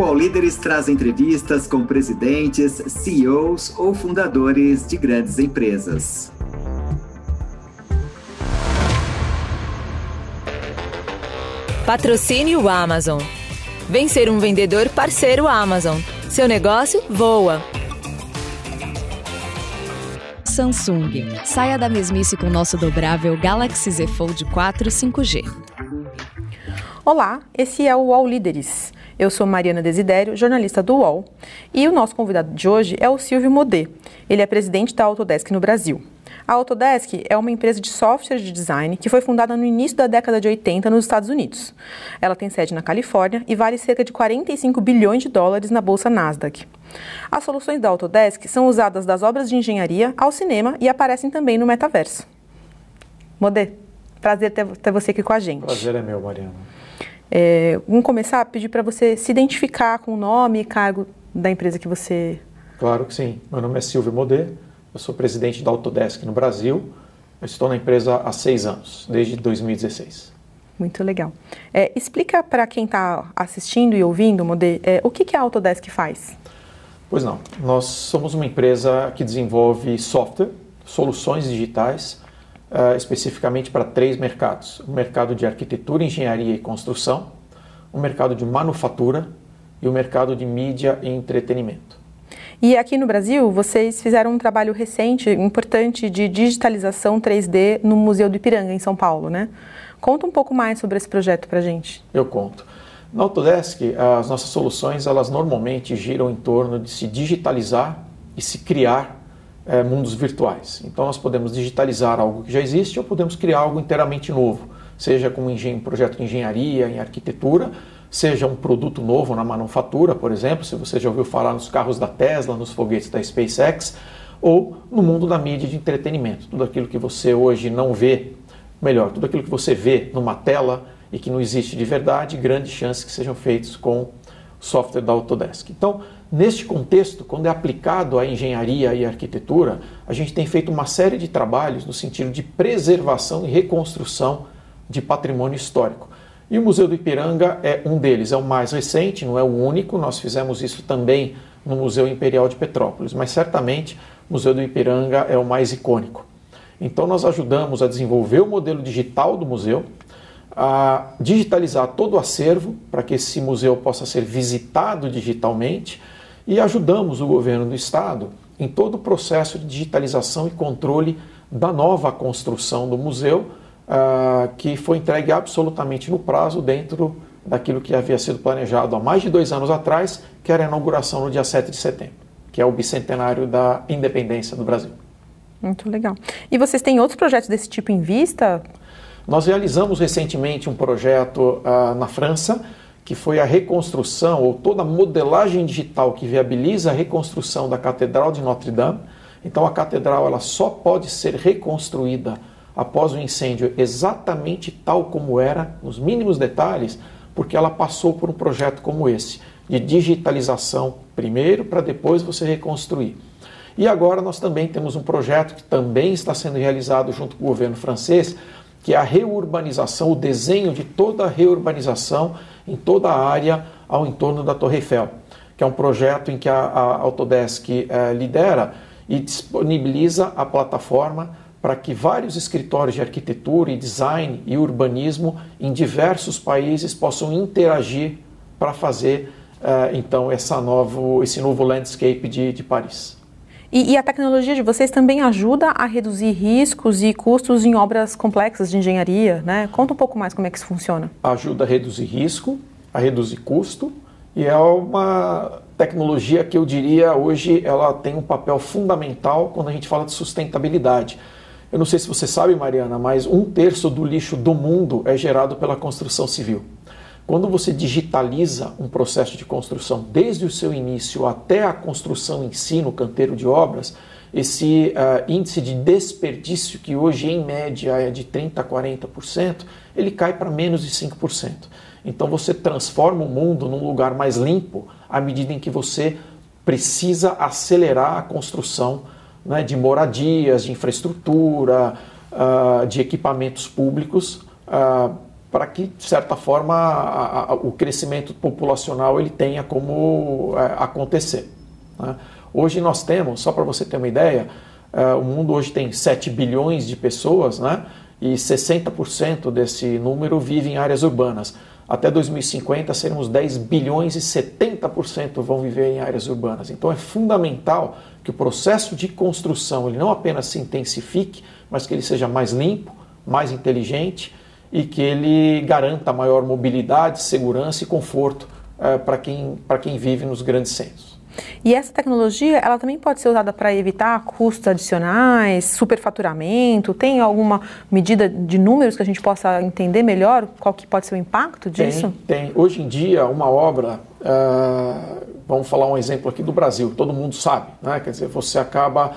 O All Líderes traz entrevistas com presidentes, CEOs ou fundadores de grandes empresas. Patrocínio Amazon. Vem ser um vendedor parceiro Amazon. Seu negócio voa. Samsung. Saia da mesmice com nosso dobrável Galaxy Z Fold 4 5G. Olá, esse é o UOL Líderes. Eu sou Mariana Desidério, jornalista do UOL, e o nosso convidado de hoje é o Silvio Modê. Ele é presidente da Autodesk no Brasil. A Autodesk é uma empresa de software de design que foi fundada no início da década de 80 nos Estados Unidos. Ela tem sede na Califórnia e vale cerca de 45 bilhões de dólares na bolsa Nasdaq. As soluções da Autodesk são usadas das obras de engenharia ao cinema e aparecem também no metaverso. Modê, prazer ter, ter você aqui com a gente. Prazer é meu, Mariana. É, vamos começar a pedir para você se identificar com o nome e cargo da empresa que você. Claro que sim. Meu nome é Silvio Modê, eu sou presidente da Autodesk no Brasil. Eu estou na empresa há seis anos, desde 2016. Muito legal. É, explica para quem está assistindo e ouvindo, Modê, é, o que, que a Autodesk faz? Pois não. Nós somos uma empresa que desenvolve software, soluções digitais, uh, especificamente para três mercados: o mercado de arquitetura, engenharia e construção, o mercado de manufatura e o mercado de mídia e entretenimento. E aqui no Brasil, vocês fizeram um trabalho recente, importante, de digitalização 3D no Museu do Ipiranga, em São Paulo, né? Conta um pouco mais sobre esse projeto para a gente. Eu conto. Na Autodesk, as nossas soluções, elas normalmente giram em torno de se digitalizar e se criar é, mundos virtuais. Então, nós podemos digitalizar algo que já existe ou podemos criar algo inteiramente novo, seja com um projeto de engenharia, em arquitetura, seja um produto novo na manufatura, por exemplo, se você já ouviu falar nos carros da Tesla, nos foguetes da SpaceX, ou no mundo da mídia de entretenimento. Tudo aquilo que você hoje não vê, melhor, tudo aquilo que você vê numa tela e que não existe de verdade, grandes chances que sejam feitos com software da Autodesk. Então, neste contexto, quando é aplicado à engenharia e arquitetura, a gente tem feito uma série de trabalhos no sentido de preservação e reconstrução de patrimônio histórico. E o Museu do Ipiranga é um deles, é o mais recente, não é o único, nós fizemos isso também no Museu Imperial de Petrópolis, mas certamente o Museu do Ipiranga é o mais icônico. Então nós ajudamos a desenvolver o modelo digital do museu, a digitalizar todo o acervo para que esse museu possa ser visitado digitalmente e ajudamos o governo do estado em todo o processo de digitalização e controle da nova construção do museu, uh, que foi entregue absolutamente no prazo dentro daquilo que havia sido planejado há mais de dois anos atrás, que era a inauguração no dia 7 de setembro, que é o bicentenário da independência do Brasil. Muito legal. E vocês têm outros projetos desse tipo em vista? Nós realizamos recentemente um projeto uh, na França, que foi a reconstrução ou toda a modelagem digital que viabiliza a reconstrução da Catedral de Notre Dame. Então a catedral ela só pode ser reconstruída após o incêndio exatamente tal como era, nos mínimos detalhes, porque ela passou por um projeto como esse, de digitalização primeiro para depois você reconstruir. E agora nós também temos um projeto que também está sendo realizado junto com o governo francês, que é a reurbanização, o desenho de toda a reurbanização em toda a área ao entorno da Torre Eiffel, que é um projeto em que a, a Autodesk eh, lidera e disponibiliza a plataforma para que vários escritórios de arquitetura e design e urbanismo em diversos países possam interagir para fazer uh, então essa novo, esse novo landscape de, de Paris. E, e, a tecnologia de vocês também ajuda a reduzir riscos e custos em obras complexas de engenharia, né? Conta um pouco mais como é que isso funciona. Ajuda a reduzir risco, a reduzir custo e é uma tecnologia que eu diria hoje ela tem um papel fundamental quando a gente fala de sustentabilidade. Eu não sei se você sabe, Mariana, mas um terço do lixo do mundo é gerado pela construção civil. Quando você digitaliza um processo de construção desde o seu início até a construção em si, no canteiro de obras, esse uh, índice de desperdício, que hoje em média é de 30% a 40%, ele cai para menos de 5%. Então você transforma o mundo num lugar mais limpo à medida em que você precisa acelerar a construção né, de moradias, de infraestrutura, uh, de equipamentos públicos, uh, para que, de certa forma, a, a, o crescimento populacional ele tenha como é, acontecer. Né? Hoje nós temos, só para você ter uma ideia, é, o mundo hoje tem 7 bilhões de pessoas, né? e 60% desse número vive em áreas urbanas. Até 2050 seremos 10 bilhões e 70% vão viver em áreas urbanas. Então é fundamental que o processo de construção ele não apenas se intensifique, mas que ele seja mais limpo, mais inteligente e que ele garanta maior mobilidade, segurança e conforto é, para quem, quem vive nos grandes centros. E essa tecnologia, ela também pode ser usada para evitar custos adicionais, superfaturamento? Tem alguma medida de números que a gente possa entender melhor qual que pode ser o impacto disso? Tem, tem. Hoje em dia, uma obra, uh, vamos falar um exemplo aqui do Brasil, todo mundo sabe, né? quer dizer, você acaba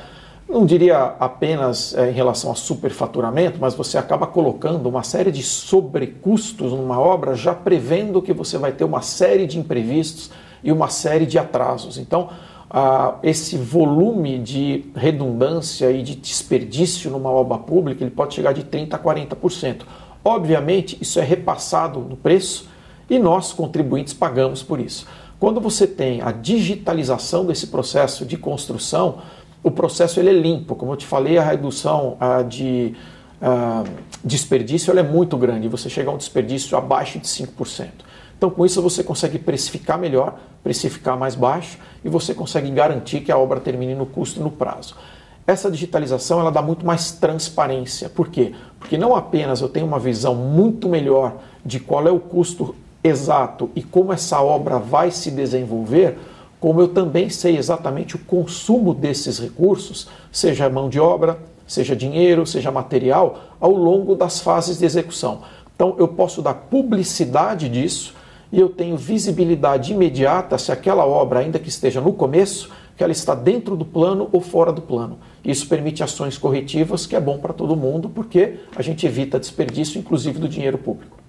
não diria apenas é, em relação a superfaturamento, mas você acaba colocando uma série de sobrecustos numa obra, já prevendo que você vai ter uma série de imprevistos e uma série de atrasos. Então, ah, esse volume de redundância e de desperdício numa obra pública ele pode chegar de 30% a 40%. Obviamente, isso é repassado no preço e nós, contribuintes, pagamos por isso. Quando você tem a digitalização desse processo de construção, o processo ele é limpo. Como eu te falei, a redução de desperdício é muito grande. Você chega a um desperdício abaixo de 5%. Então, com isso, você consegue precificar melhor, precificar mais baixo e você consegue garantir que a obra termine no custo e no prazo. Essa digitalização ela dá muito mais transparência. Por quê? Porque não apenas eu tenho uma visão muito melhor de qual é o custo exato e como essa obra vai se desenvolver, como eu também sei exatamente o consumo desses recursos, seja mão de obra, seja dinheiro, seja material, ao longo das fases de execução. Então eu posso dar publicidade disso e eu tenho visibilidade imediata se aquela obra, ainda que esteja no começo, que ela está dentro do plano ou fora do plano. Isso permite ações corretivas, que é bom para todo mundo, porque a gente evita desperdício, inclusive do dinheiro público.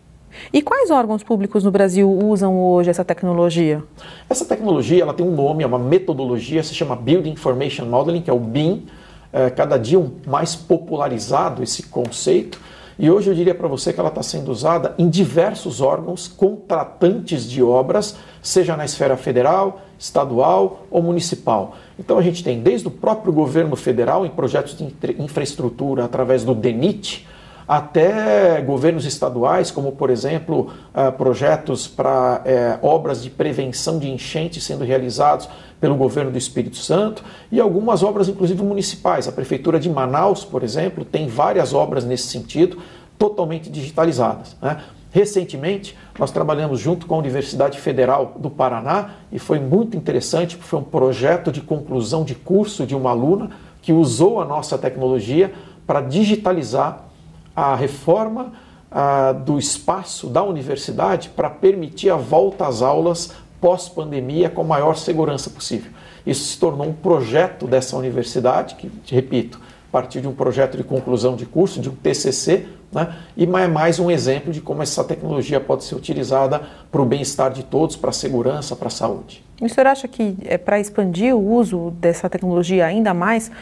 E quais órgãos públicos no Brasil usam hoje essa tecnologia? Essa tecnologia ela tem um nome, é uma metodologia, se chama Building Information Modeling, que é o BIM. É, cada dia um mais popularizado esse conceito. E hoje eu diria para você que ela está sendo usada em diversos órgãos contratantes de obras, seja na esfera federal, estadual ou municipal. Então a gente tem desde o próprio governo federal em projetos de infraestrutura através do DENIT, até governos estaduais, como por exemplo uh, projetos para uh, obras de prevenção de enchentes sendo realizados pelo governo do Espírito Santo e algumas obras, inclusive municipais. A Prefeitura de Manaus, por exemplo, tem várias obras nesse sentido, totalmente digitalizadas. Né? Recentemente, nós trabalhamos junto com a Universidade Federal do Paraná e foi muito interessante, porque foi um projeto de conclusão de curso de uma aluna que usou a nossa tecnologia para digitalizar a reforma do espaço da universidade para permitir a volta às aulas pós-pandemia com a maior segurança possível. Isso se tornou um projeto dessa universidade, que, repito, partir de um projeto de conclusão de curso, de um TCC, né? e é mais um exemplo de como essa tecnologia pode ser utilizada para o bem-estar de todos, para a segurança, para a saúde. E o senhor acha que é para expandir o uso dessa tecnologia ainda mais,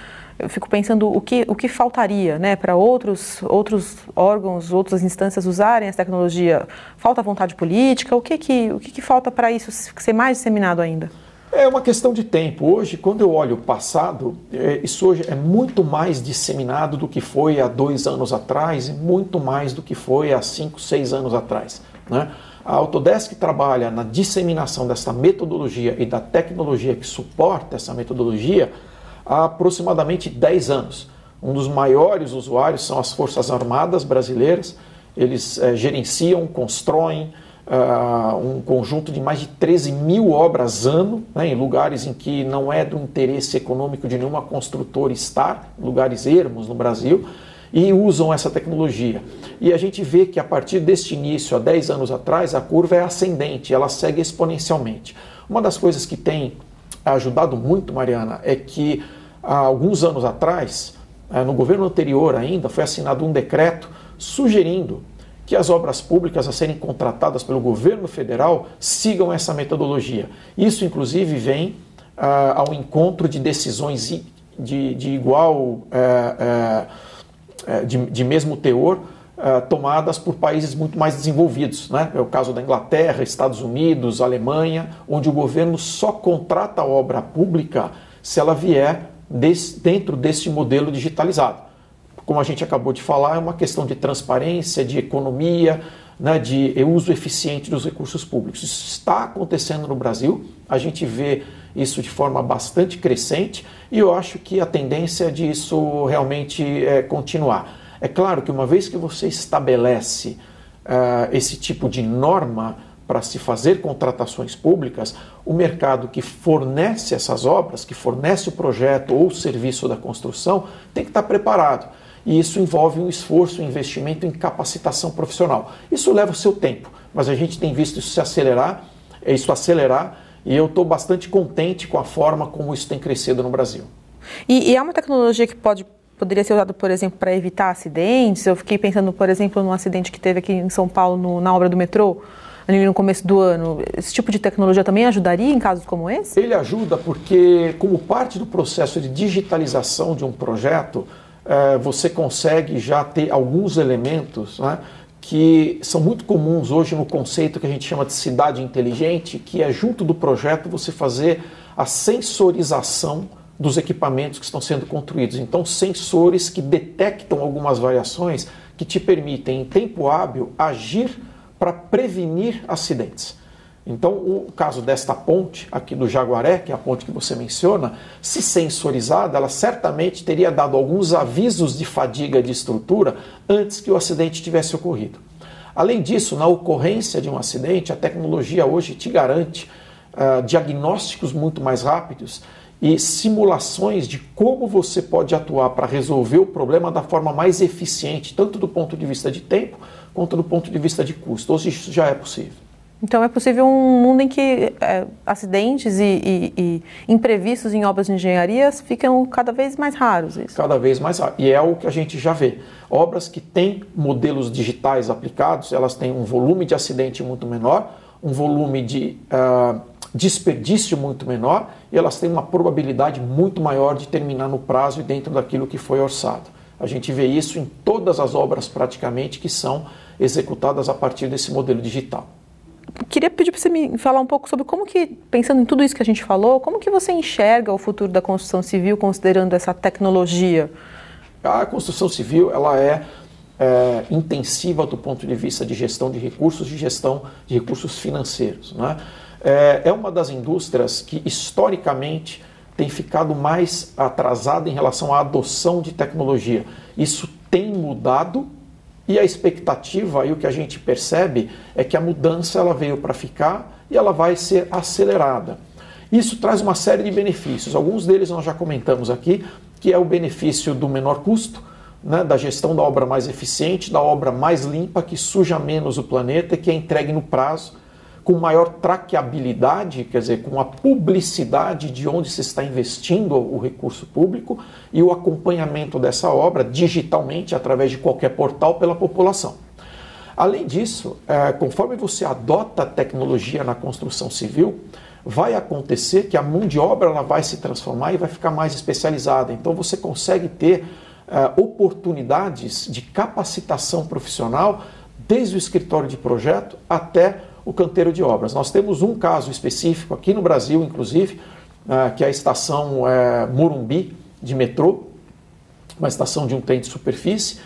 eu fico pensando o que, o que faltaria né, para outros, outros órgãos, outras instâncias usarem essa tecnologia? Falta vontade política? O que, que, o que, que falta para isso ser mais disseminado ainda? É uma questão de tempo. Hoje, quando eu olho o passado, é, isso hoje é muito mais disseminado do que foi há dois anos atrás e muito mais do que foi há cinco, seis anos atrás. Né? A Autodesk trabalha na disseminação dessa metodologia e da tecnologia que suporta essa metodologia há aproximadamente 10 anos. Um dos maiores usuários são as Forças Armadas brasileiras. Eles é, gerenciam, constroem uh, um conjunto de mais de 13 mil obras ano, né, em lugares em que não é do interesse econômico de nenhuma construtora estar, lugares ermos no Brasil, e usam essa tecnologia. E a gente vê que a partir deste início, há 10 anos atrás, a curva é ascendente, ela segue exponencialmente. Uma das coisas que tem ajudado muito, Mariana, é que há alguns anos atrás, eh, no governo anterior ainda, foi assinado um decreto sugerindo que as obras públicas a serem contratadas pelo governo federal sigam essa metodologia. Isso, inclusive, vem ah, ao encontro de decisões de, de igual, eh, eh, de, de mesmo teor uh, tomadas por países muito mais desenvolvidos. Né? É o caso da Inglaterra, Estados Unidos, Alemanha, onde o governo só contrata a obra pública se ela vier desse, dentro desse modelo digitalizado. Como a gente acabou de falar, é uma questão de transparência, de economia, né, de uso eficiente dos recursos públicos. Isso está acontecendo no Brasil, a gente vê isso de forma bastante crescente e eu acho que a tendência é disso realmente é continuar. É claro que uma vez que você estabelece uh, esse tipo de norma para se fazer contratações públicas, o mercado que fornece essas obras, que fornece o projeto ou o serviço da construção, tem que estar preparado e isso envolve um esforço, um investimento em capacitação profissional. Isso leva o seu tempo, mas a gente tem visto isso se acelerar, isso acelerar, e eu estou bastante contente com a forma como isso tem crescido no Brasil. E, e é uma tecnologia que pode poderia ser usada, por exemplo, para evitar acidentes. Eu fiquei pensando, por exemplo, num acidente que teve aqui em São Paulo no, na obra do metrô ali no começo do ano, esse tipo de tecnologia também ajudaria em casos como esse? Ele ajuda porque, como parte do processo de digitalização de um projeto, é, você consegue já ter alguns elementos né, que são muito comuns hoje no conceito que a gente chama de cidade inteligente, que é junto do projeto você fazer a sensorização dos equipamentos que estão sendo construídos. Então, sensores que detectam algumas variações que te permitem, em tempo hábil, agir para prevenir acidentes. Então, o caso desta ponte aqui do Jaguaré, que é a ponte que você menciona, se sensorizada, ela certamente teria dado alguns avisos de fadiga de estrutura antes que o acidente tivesse ocorrido. Além disso, na ocorrência de um acidente, a tecnologia hoje te garante uh, diagnósticos muito mais rápidos e simulações de como você pode atuar para resolver o problema da forma mais eficiente, tanto do ponto de vista de tempo quanto do ponto de vista de custo. Hoje isso já é possível. Então é possível um mundo em que é, acidentes e, e, e, imprevistos em obras de engenharia ficam cada vez mais raros. Isso. Cada vez mais raros. E é o que a gente já vê. Obras que têm modelos digitais aplicados, elas têm um volume de acidente muito menor, um volume de uh, desperdício muito menor e elas têm uma probabilidade muito maior de terminar no prazo e dentro daquilo que foi orçado. A gente vê isso em todas as obras praticamente que são executadas a partir desse modelo digital queria pedir para você me falar um pouco sobre como que, pensando em tudo isso que a gente falou, como que você enxerga o futuro da construção civil considerando essa tecnologia? A construção civil ela é, é intensiva do ponto de vista de gestão de recursos, de gestão de recursos financeiros. Né? É, é uma das indústrias que historicamente tem ficado mais atrasada em relação à adoção de tecnologia. Isso tem mudado e a expectativa e o que a gente percebe é que a mudança ela veio para ficar e ela vai ser acelerada. Isso traz uma série de benefícios. Alguns deles nós já comentamos aqui, que é o benefício do menor custo, né, da gestão da obra mais eficiente, da obra mais limpa, que suja menos o planeta e que é entregue no prazo com maior traqueabilidade, quer dizer, com a publicidade de onde se está investindo o recurso público e o acompanhamento dessa obra digitalmente através de qualquer portal pela população. Além disso, é, conforme você adota a tecnologia na construção civil, vai acontecer que a mão de obra ela vai se transformar e vai ficar mais especializada. Então você consegue ter é, oportunidades de capacitação profissional desde o escritório de projeto até o canteiro de obras. Nós temos um caso específico aqui no Brasil, inclusive, é, que é a estação é, Morumbi de metrô, uma estação de um trem de superfície,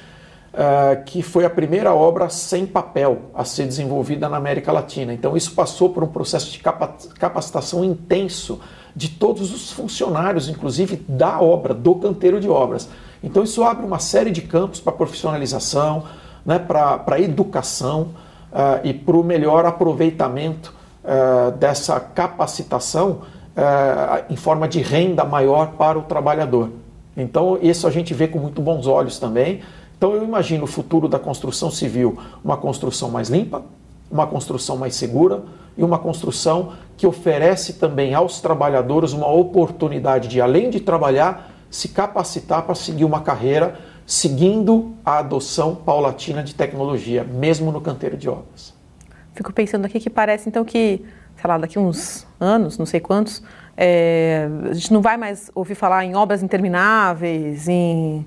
é, que foi a primeira obra sem papel a ser desenvolvida na América Latina. Então, isso passou por um processo de capacitação intenso de todos os funcionários, inclusive da obra, do canteiro de obras. Então, isso abre uma série de campos para profissionalização, né, para educação uh, e para o melhor aproveitamento uh, dessa capacitação uh, em forma de renda maior para o trabalhador. Então, isso a gente vê com muito bons olhos também. Então, eu imagino o futuro da construção civil, uma construção mais limpa, uma construção mais segura e uma construção que oferece também aos trabalhadores uma oportunidade de, além de trabalhar, se capacitar para seguir uma carreira seguindo a adoção paulatina de tecnologia, mesmo no canteiro de obras. Fico pensando aqui que parece então que, sei lá, daqui uns anos, não sei quantos, é, a gente não vai mais ouvir falar em obras intermináveis, em,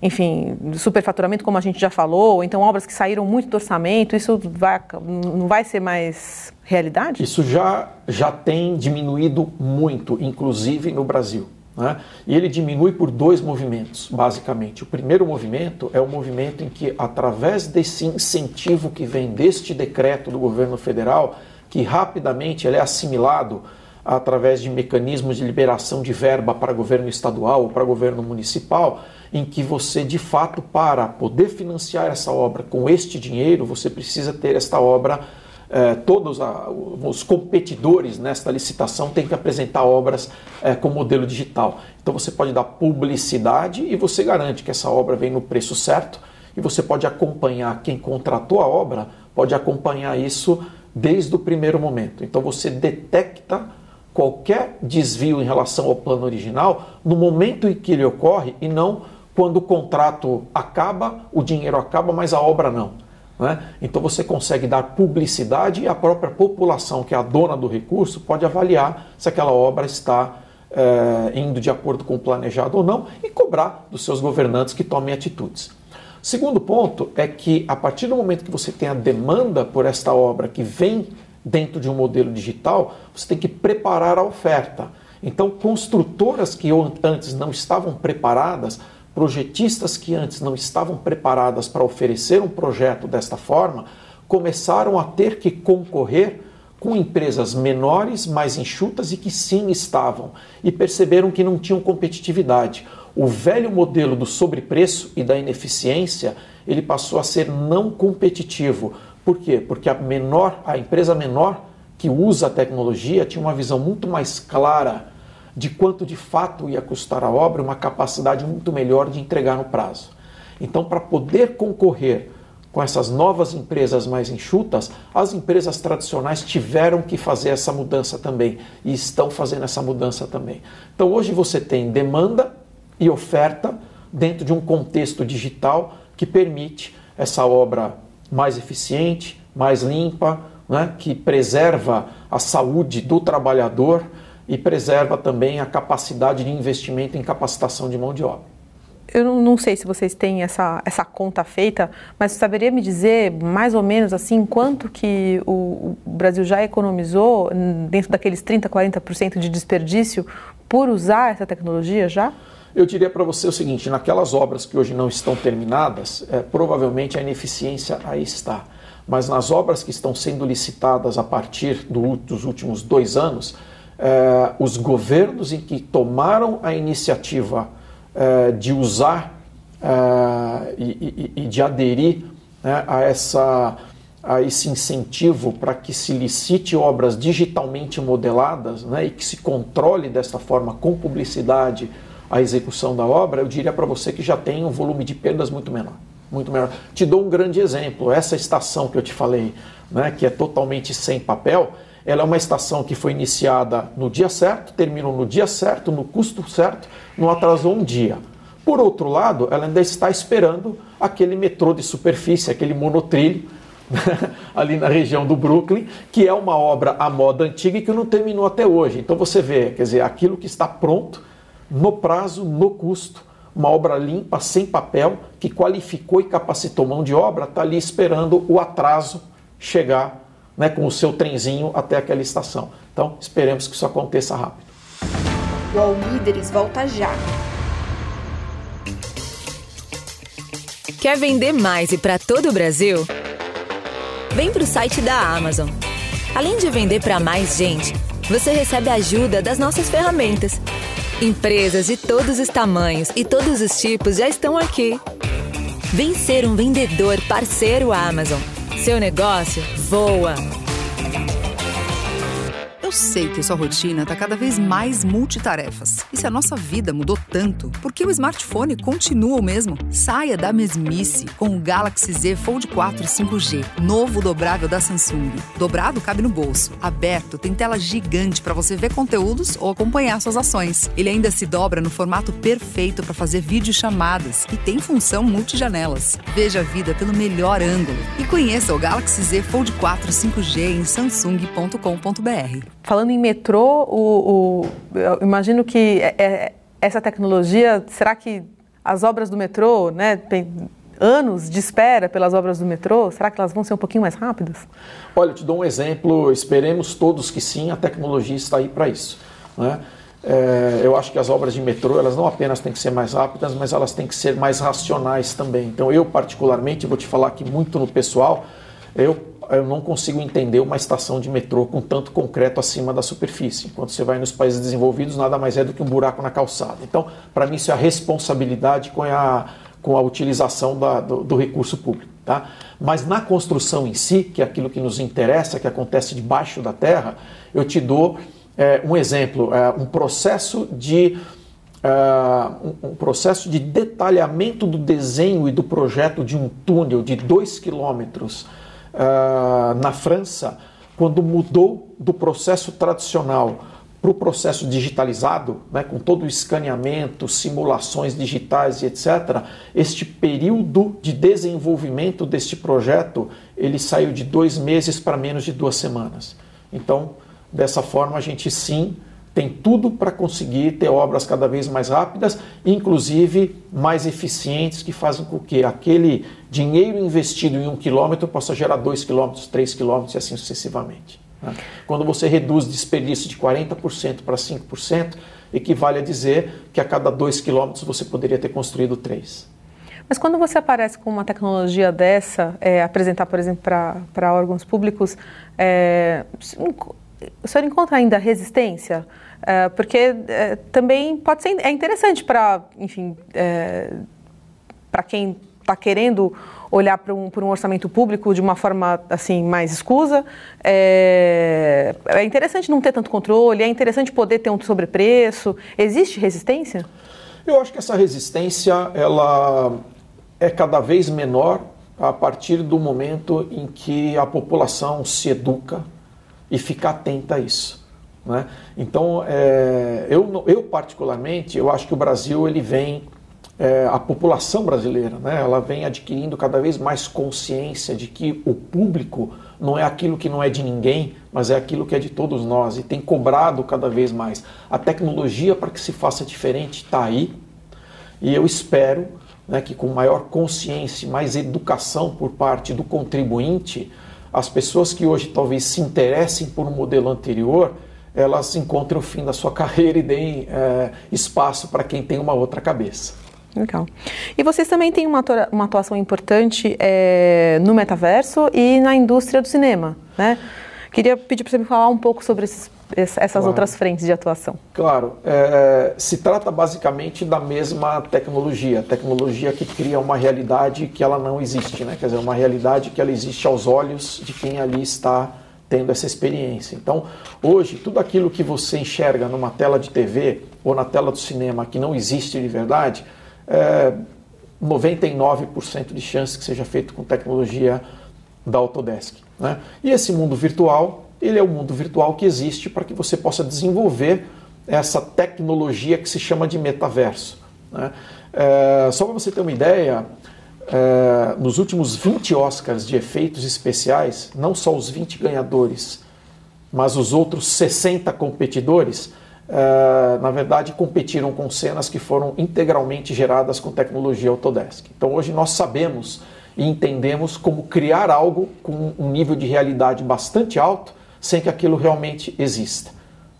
enfim, superfaturamento, como a gente já falou, ou então obras que saíram muito do orçamento, isso vai, não vai ser mais realidade? Isso já, já tem diminuído muito, inclusive no Brasil. Né? E ele diminui por dois movimentos, basicamente. O primeiro movimento é o movimento em que, através desse incentivo que vem deste decreto do governo federal, que rapidamente ele é assimilado através de mecanismos de liberação de verba para governo estadual ou para governo municipal, em que você, de fato, para poder financiar essa obra com este dinheiro, você precisa ter esta obra. Eh, todos a, os competidores nesta licitação têm que apresentar obras eh, com modelo digital. Então você pode dar publicidade e você garante que essa obra vem no preço certo e você pode acompanhar quem contratou a obra, pode acompanhar isso desde o primeiro momento. Então você detecta qualquer desvio em relação ao plano original no momento em que ele ocorre e não quando o contrato acaba, o dinheiro acaba, mas a obra não. Né? Então você consegue dar publicidade e a própria população, que é a dona do recurso, pode avaliar se aquela obra está é, indo de acordo com o planejado ou não e cobrar dos seus governantes que tomem atitudes. Segundo ponto é que a partir do momento que você tem a demanda por esta obra que vem dentro de um modelo digital, você tem que preparar a oferta. Então, construtoras que antes não estavam preparadas, projetistas que antes não estavam preparadas para oferecer um projeto desta forma, começaram a ter que concorrer com empresas menores, mais enxutas e que sim estavam, e perceberam que não tinham competitividade. O velho modelo do sobrepreço e da ineficiência, ele passou a ser não competitivo. Por quê? Porque a menor, a empresa menor que usa a tecnologia tinha uma visão muito mais clara de quanto de fato ia custar a obra, uma capacidade muito melhor de entregar no prazo. Então, para poder concorrer com essas novas empresas mais enxutas, as empresas tradicionais tiveram que fazer essa mudança também e estão fazendo essa mudança também. Então, hoje você tem demanda e oferta dentro de um contexto digital que permite essa obra mais eficiente, mais limpa, né, que preserva a saúde do trabalhador e preserva também a capacidade de investimento em capacitação de mão de obra. Eu não, não sei se vocês têm essa, essa conta feita, mas saberia me dizer mais ou menos assim quanto que o, o Brasil já economizou dentro daqueles 30, 40% de desperdício por usar essa tecnologia já? Eu diria para você o seguinte: naquelas obras que hoje não estão terminadas, é, provavelmente a ineficiência aí está. Mas nas obras que estão sendo licitadas a partir do, dos últimos dois anos, é, os governos em que tomaram a iniciativa é, de usar é, e, e, e, de aderir né, a, essa, a esse incentivo para que se licite obras digitalmente modeladas né, e que se controle desta forma com publicidade a execução da obra, eu diria para você que já tem um volume de perdas muito menor. Muito menor. Te dou um grande exemplo. Essa estação que eu te falei, né, que é totalmente sem papel, ela é uma estação que foi iniciada no dia certo, terminou no dia certo, no custo certo, não atrasou um dia. Por outro lado, ela ainda está esperando aquele metrô de superfície, aquele monotrilho, ali na região do Brooklyn, que é uma obra à moda antiga e que não terminou até hoje. Então você vê, quer dizer, aquilo que está pronto no prazo, no custo. Uma obra limpa, sem papel, que qualificou e capacitou mão de obra, está ali esperando o atraso chegar né, com o seu trenzinho até aquela estação. Então, esperemos que isso aconteça rápido. O All Líderes volta já. Quer vender mais e para todo o Brasil? Vem para o site da Amazon. Além de vender para mais gente, você recebe a ajuda das nossas ferramentas Empresas de todos os tamanhos e todos os tipos já estão aqui. Vem ser um vendedor parceiro Amazon. Seu negócio voa sei que sua rotina está cada vez mais multitarefas. E se a nossa vida mudou tanto, por que o smartphone continua o mesmo? Saia da mesmice com o Galaxy Z Fold 4 5G, novo dobrável da Samsung. Dobrado cabe no bolso, aberto tem tela gigante para você ver conteúdos ou acompanhar suas ações. Ele ainda se dobra no formato perfeito para fazer videochamadas e tem função multijanelas. Veja a vida pelo melhor ângulo e conheça o Galaxy Z Fold 4 5G em samsung.com.br. Falando em metrô, o, o, imagino que é, é, essa tecnologia, será que as obras do metrô, né? anos de espera pelas obras do metrô? Será que elas vão ser um pouquinho mais rápidas? Olha, eu te dou um exemplo, esperemos todos que sim, a tecnologia está aí para isso. Né? É, eu acho que as obras de metrô, elas não apenas têm que ser mais rápidas, mas elas têm que ser mais racionais também. Então eu particularmente, vou te falar aqui muito no pessoal, eu, eu não consigo entender uma estação de metrô com tanto concreto acima da superfície. Enquanto você vai nos países desenvolvidos, nada mais é do que um buraco na calçada. Então, para mim, isso é a responsabilidade com a, com a utilização da, do, do recurso público. Tá? Mas na construção em si, que é aquilo que nos interessa, que acontece debaixo da terra, eu te dou é, um exemplo, é, um processo de uh, um processo de detalhamento do desenho e do projeto de um túnel de 2 quilômetros uh, na França, quando mudou do processo tradicional para o processo digitalizado, né, com todo o escaneamento, simulações digitais e etc., este período de desenvolvimento deste projeto ele saiu de dois meses para menos de duas semanas. Então, dessa forma, a gente sim tem tudo para conseguir ter obras cada vez mais rápidas, inclusive mais eficientes, que fazem com que aquele dinheiro investido em um quilômetro possa gerar dois quilômetros, três quilômetros e assim sucessivamente. Né? Quando você reduz desperdício de 40% para 5%, equivale a dizer que a cada 2 quilômetros você poderia ter construído 3. Mas quando você aparece com uma tecnologia dessa, é, apresentar, por exemplo, para órgãos públicos, é, o senhor encontra ainda resistência? É, porque é, também pode ser é interessante para, enfim, é, para quem está querendo olhar para um, um orçamento público de uma forma assim mais escusa. É, é interessante não ter tanto controle, é interessante poder ter um sobrepreço. Existe resistência? Eu acho que essa resistência ela é cada vez menor a partir do momento em que a população se educa e fica atenta a isso. Né? Então, é, eu, eu particularmente, eu acho que o Brasil ele vem é, a população brasileira, né, ela vem adquirindo cada vez mais consciência de que o público não é aquilo que não é de ninguém, mas é aquilo que é de todos nós e tem cobrado cada vez mais. A tecnologia para que se faça diferente está aí e eu espero né, que com maior consciência, mais educação por parte do contribuinte, as pessoas que hoje talvez se interessem por um modelo anterior, elas encontrem o fim da sua carreira e deem é, espaço para quem tem uma outra cabeça. Legal. E vocês também têm uma, uma atuação importante é, no metaverso e na indústria do cinema, né? Queria pedir para você me falar um pouco sobre esses, essas claro. outras frentes de atuação. Claro. É, se trata basicamente da mesma tecnologia, tecnologia que cria uma realidade que ela não existe, né? Quer dizer, uma realidade que ela existe aos olhos de quem ali está tendo essa experiência. Então, hoje, tudo aquilo que você enxerga numa tela de TV ou na tela do cinema que não existe de verdade, é, 99% de chance que seja feito com tecnologia da Autodesk. Né? E esse mundo virtual, ele é o mundo virtual que existe para que você possa desenvolver essa tecnologia que se chama de metaverso. Né? É, só para você ter uma ideia, é, nos últimos 20 Oscars de efeitos especiais, não só os 20 ganhadores, mas os outros 60 competidores, uh, na verdade, competiram com cenas que foram integralmente geradas com tecnologia Autodesk. Então, hoje nós sabemos e entendemos como criar algo com um nível de realidade bastante alto sem que aquilo realmente exista.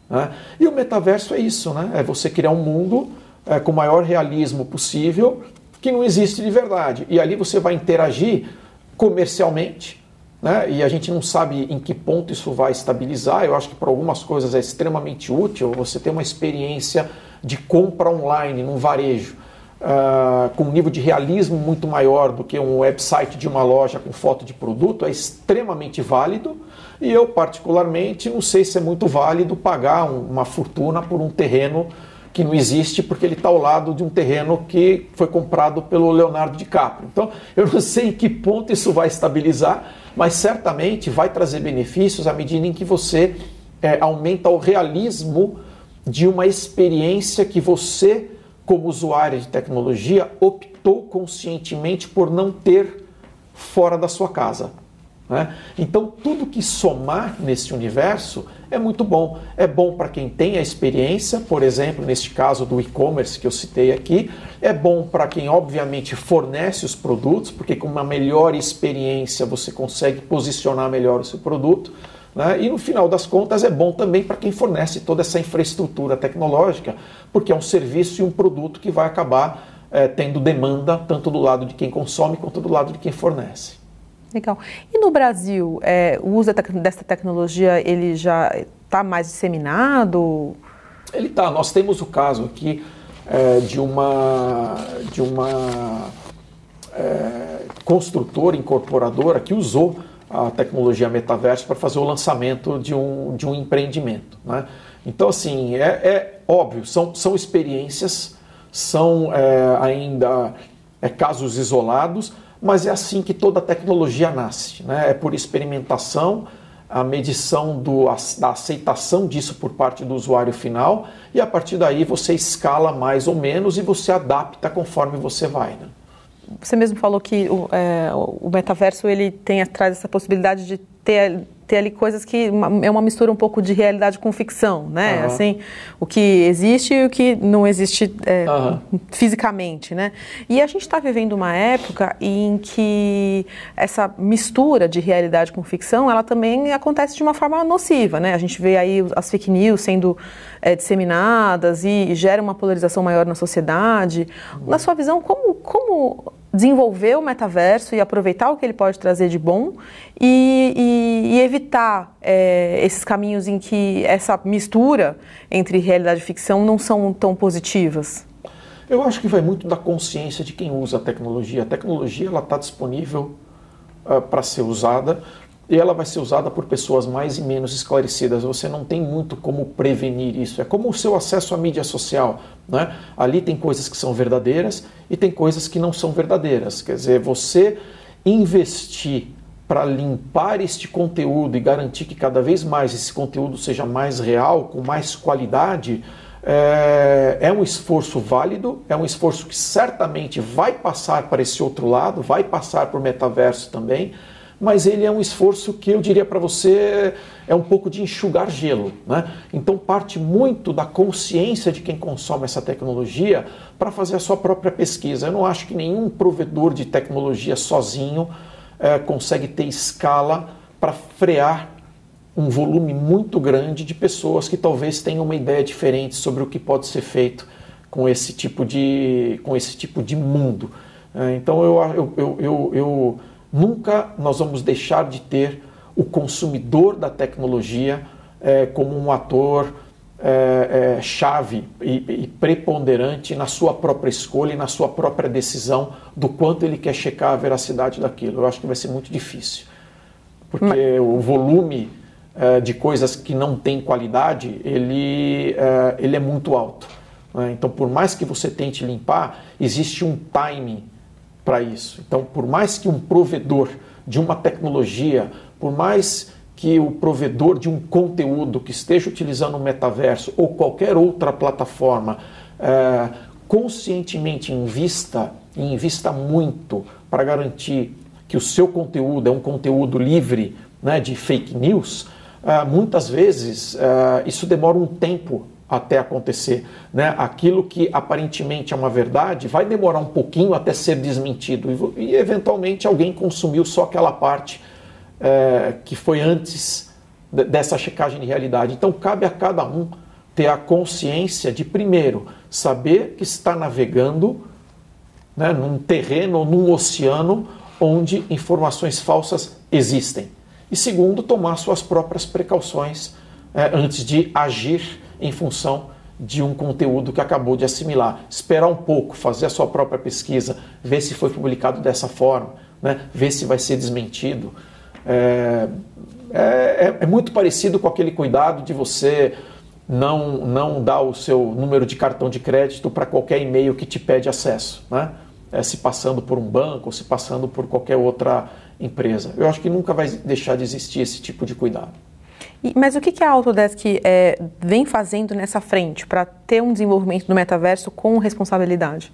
Né? E o metaverso é isso, né? é você criar um mundo é, com o maior realismo possível que não existe de verdade. E ali você vai interagir comercialmente né? e a gente não sabe em que ponto isso vai estabilizar. Eu acho que para algumas coisas é extremamente útil você ter uma experiência de compra online, num varejo, uh, com um nível de realismo muito maior do que um website de uma loja com foto de produto, é extremamente válido. E eu, particularmente, não sei se é muito válido pagar um, uma fortuna por um terreno que não existe porque ele está ao lado de um terreno que foi comprado pelo Leonardo DiCaprio. Então, eu não sei em que ponto isso vai estabilizar, mas certamente vai trazer benefícios à medida em que você é, aumenta o realismo de uma experiência que você, como usuário de tecnologia, optou conscientemente por não ter fora da sua casa. Né? Então, tudo que somar nesse universo é muito bom. É bom para quem tem a experiência, por exemplo, neste caso do e-commerce que eu citei aqui, é bom para quem, obviamente, fornece os produtos, porque com uma melhor experiência você consegue posicionar melhor o seu produto. Né? E no final das contas é bom também para quem fornece toda essa infraestrutura tecnológica, porque é um serviço e um produto que vai acabar é, tendo demanda tanto do lado de quem consome quanto do lado de quem fornece. Legal. E no Brasil, é, o uso dessa tecnologia ele já está mais disseminado? Ele está. Nós temos o caso aqui é, de uma de uma construtora incorporadora que usou a tecnologia metaverso para fazer o lançamento de um, de um empreendimento. Né? Então, assim, é, é óbvio, são, são experiências, são é, ainda é, casos isolados, mas é assim que toda tecnologia nasce, né? é por experimentação, a medição do, da aceitação disso por parte do usuário final, e a partir daí você escala mais ou menos e você adapta conforme você vai. Né? Você mesmo falou que o, é, o metaverso ele tem traz essa possibilidade de ter ter ali coisas que uma, é uma mistura um pouco de realidade com ficção, né? Uhum. Assim, o que existe e o que não existe é, uhum. fisicamente, né? E a gente está vivendo uma época em que essa mistura de realidade com ficção, ela também acontece de uma forma nociva, né? A gente vê aí as fake news sendo é, disseminadas e, e gera uma polarização maior na sociedade. Uhum. Na sua visão, como, como desenvolver o metaverso e aproveitar o que ele pode trazer de bom e, e, e evitar é, esses caminhos em que essa mistura entre realidade e ficção não são tão positivas? Eu acho que vai muito da consciência de quem usa a tecnologia. A tecnologia ela está disponível uh, para ser usada e ela vai ser usada por pessoas mais e menos esclarecidas. Você não tem muito como prevenir isso. É como o seu acesso à mídia social. Né? Ali tem coisas que são verdadeiras e tem coisas que não são verdadeiras. Quer dizer, você investir para limpar este conteúdo e garantir que cada vez mais esse conteúdo seja mais real, com mais qualidade, é, é, um esforço válido, é um esforço que certamente vai passar para esse outro lado, vai passar para o metaverso também mas ele é um esforço que eu diria para você é um pouco de enxugar gelo. Né? Então parte muito da consciência de quem consome essa tecnologia para fazer a sua própria pesquisa. Eu não acho que nenhum provedor de tecnologia sozinho é, consegue ter escala para frear um volume muito grande de pessoas que talvez tenham uma ideia diferente sobre o que pode ser feito com esse tipo de, com esse tipo de mundo. É, então eu, eu, eu, eu, eu Nunca nós vamos deixar de ter o consumidor da tecnologia é, como um ator é, é, chave e, e, preponderante na sua própria escolha e na sua própria decisão do quanto ele quer checar a veracidade daquilo. Eu acho que vai ser muito difícil, porque Mas... o volume é, de coisas que não tem qualidade ele, é, ele é muito alto. Né? Então, por mais que você tente limpar, existe um timing para isso. Então, por mais que um provedor de uma tecnologia, por mais que o provedor de um conteúdo que esteja utilizando o metaverso ou qualquer outra plataforma é, conscientemente invista e invista muito para garantir que o seu conteúdo é um conteúdo livre né, de fake news, é, muitas vezes é, isso demora um tempo até acontecer. Né? Aquilo que aparentemente é uma verdade vai demorar um pouquinho até ser desmentido e, e eventualmente alguém consumiu só aquela parte é, que foi antes de, dessa checagem de realidade. Então cabe a cada um ter a consciência de, primeiro, saber que está navegando né, num terreno ou num oceano onde informações falsas existem. E segundo, tomar suas próprias precauções é, antes de agir em função de um conteúdo que acabou de assimilar. Esperar um pouco, fazer a sua própria pesquisa, ver se foi publicado dessa forma, né? ver se vai ser desmentido. É, é, é muito parecido com aquele cuidado de você não, não dar o seu número de cartão de crédito para qualquer e-mail que te pede acesso, né? É, se passando por um banco ou se passando por qualquer outra empresa. Eu acho que nunca vai deixar de existir esse tipo de cuidado. E, mas o que, que a Autodesk é, vem fazendo nessa frente para ter um desenvolvimento do metaverso com responsabilidade?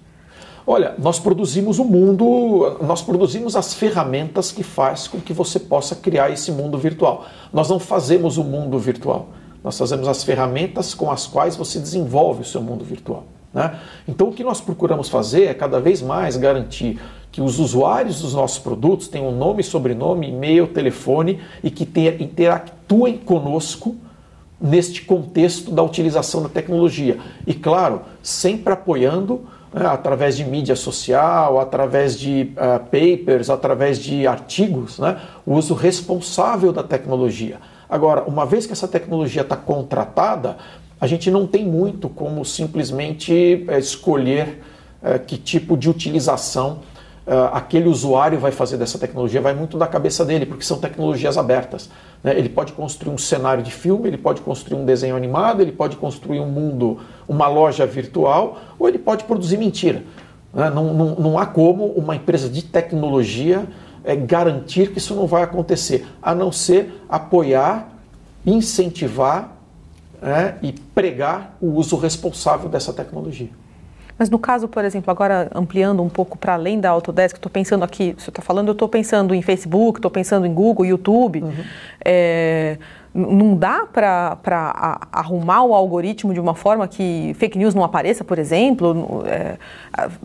Olha, nós produzimos o mundo, nós produzimos as ferramentas que faz com que você possa criar esse mundo virtual. Nós não fazemos o mundo virtual. Nós fazemos as ferramentas com as quais você desenvolve o seu mundo virtual. Né? Então, o que nós procuramos fazer é cada vez mais garantir que os usuários dos nossos produtos tenham nome, sobrenome, e-mail, telefone e que interactuem conosco neste contexto da utilização da tecnologia. E, claro, sempre apoiando né, através de mídia social, através de uh, papers, através de artigos, né, o uso responsável da tecnologia. Agora, uma vez que essa tecnologia está contratada, a gente não tem muito como simplesmente é, escolher é, que tipo de utilização aquele usuário vai fazer dessa tecnologia, vai muito da cabeça dele, porque são tecnologias abertas. Né? Ele pode construir um cenário de filme, ele pode construir um desenho animado, ele pode construir um mundo, uma loja virtual, ou ele pode produzir mentira. Né? Não, não, não há como uma empresa de tecnologia é, garantir que isso não vai acontecer, a não ser apoiar, incentivar né, e pregar o uso responsável dessa tecnologia. Mas no caso, por exemplo, agora ampliando um pouco para além da Autodesk, estou pensando aqui, você está falando, eu estou pensando em Facebook, estou pensando em Google, YouTube. Uhum. É, não dá para arrumar o algoritmo de uma forma que fake news não apareça, por exemplo? É,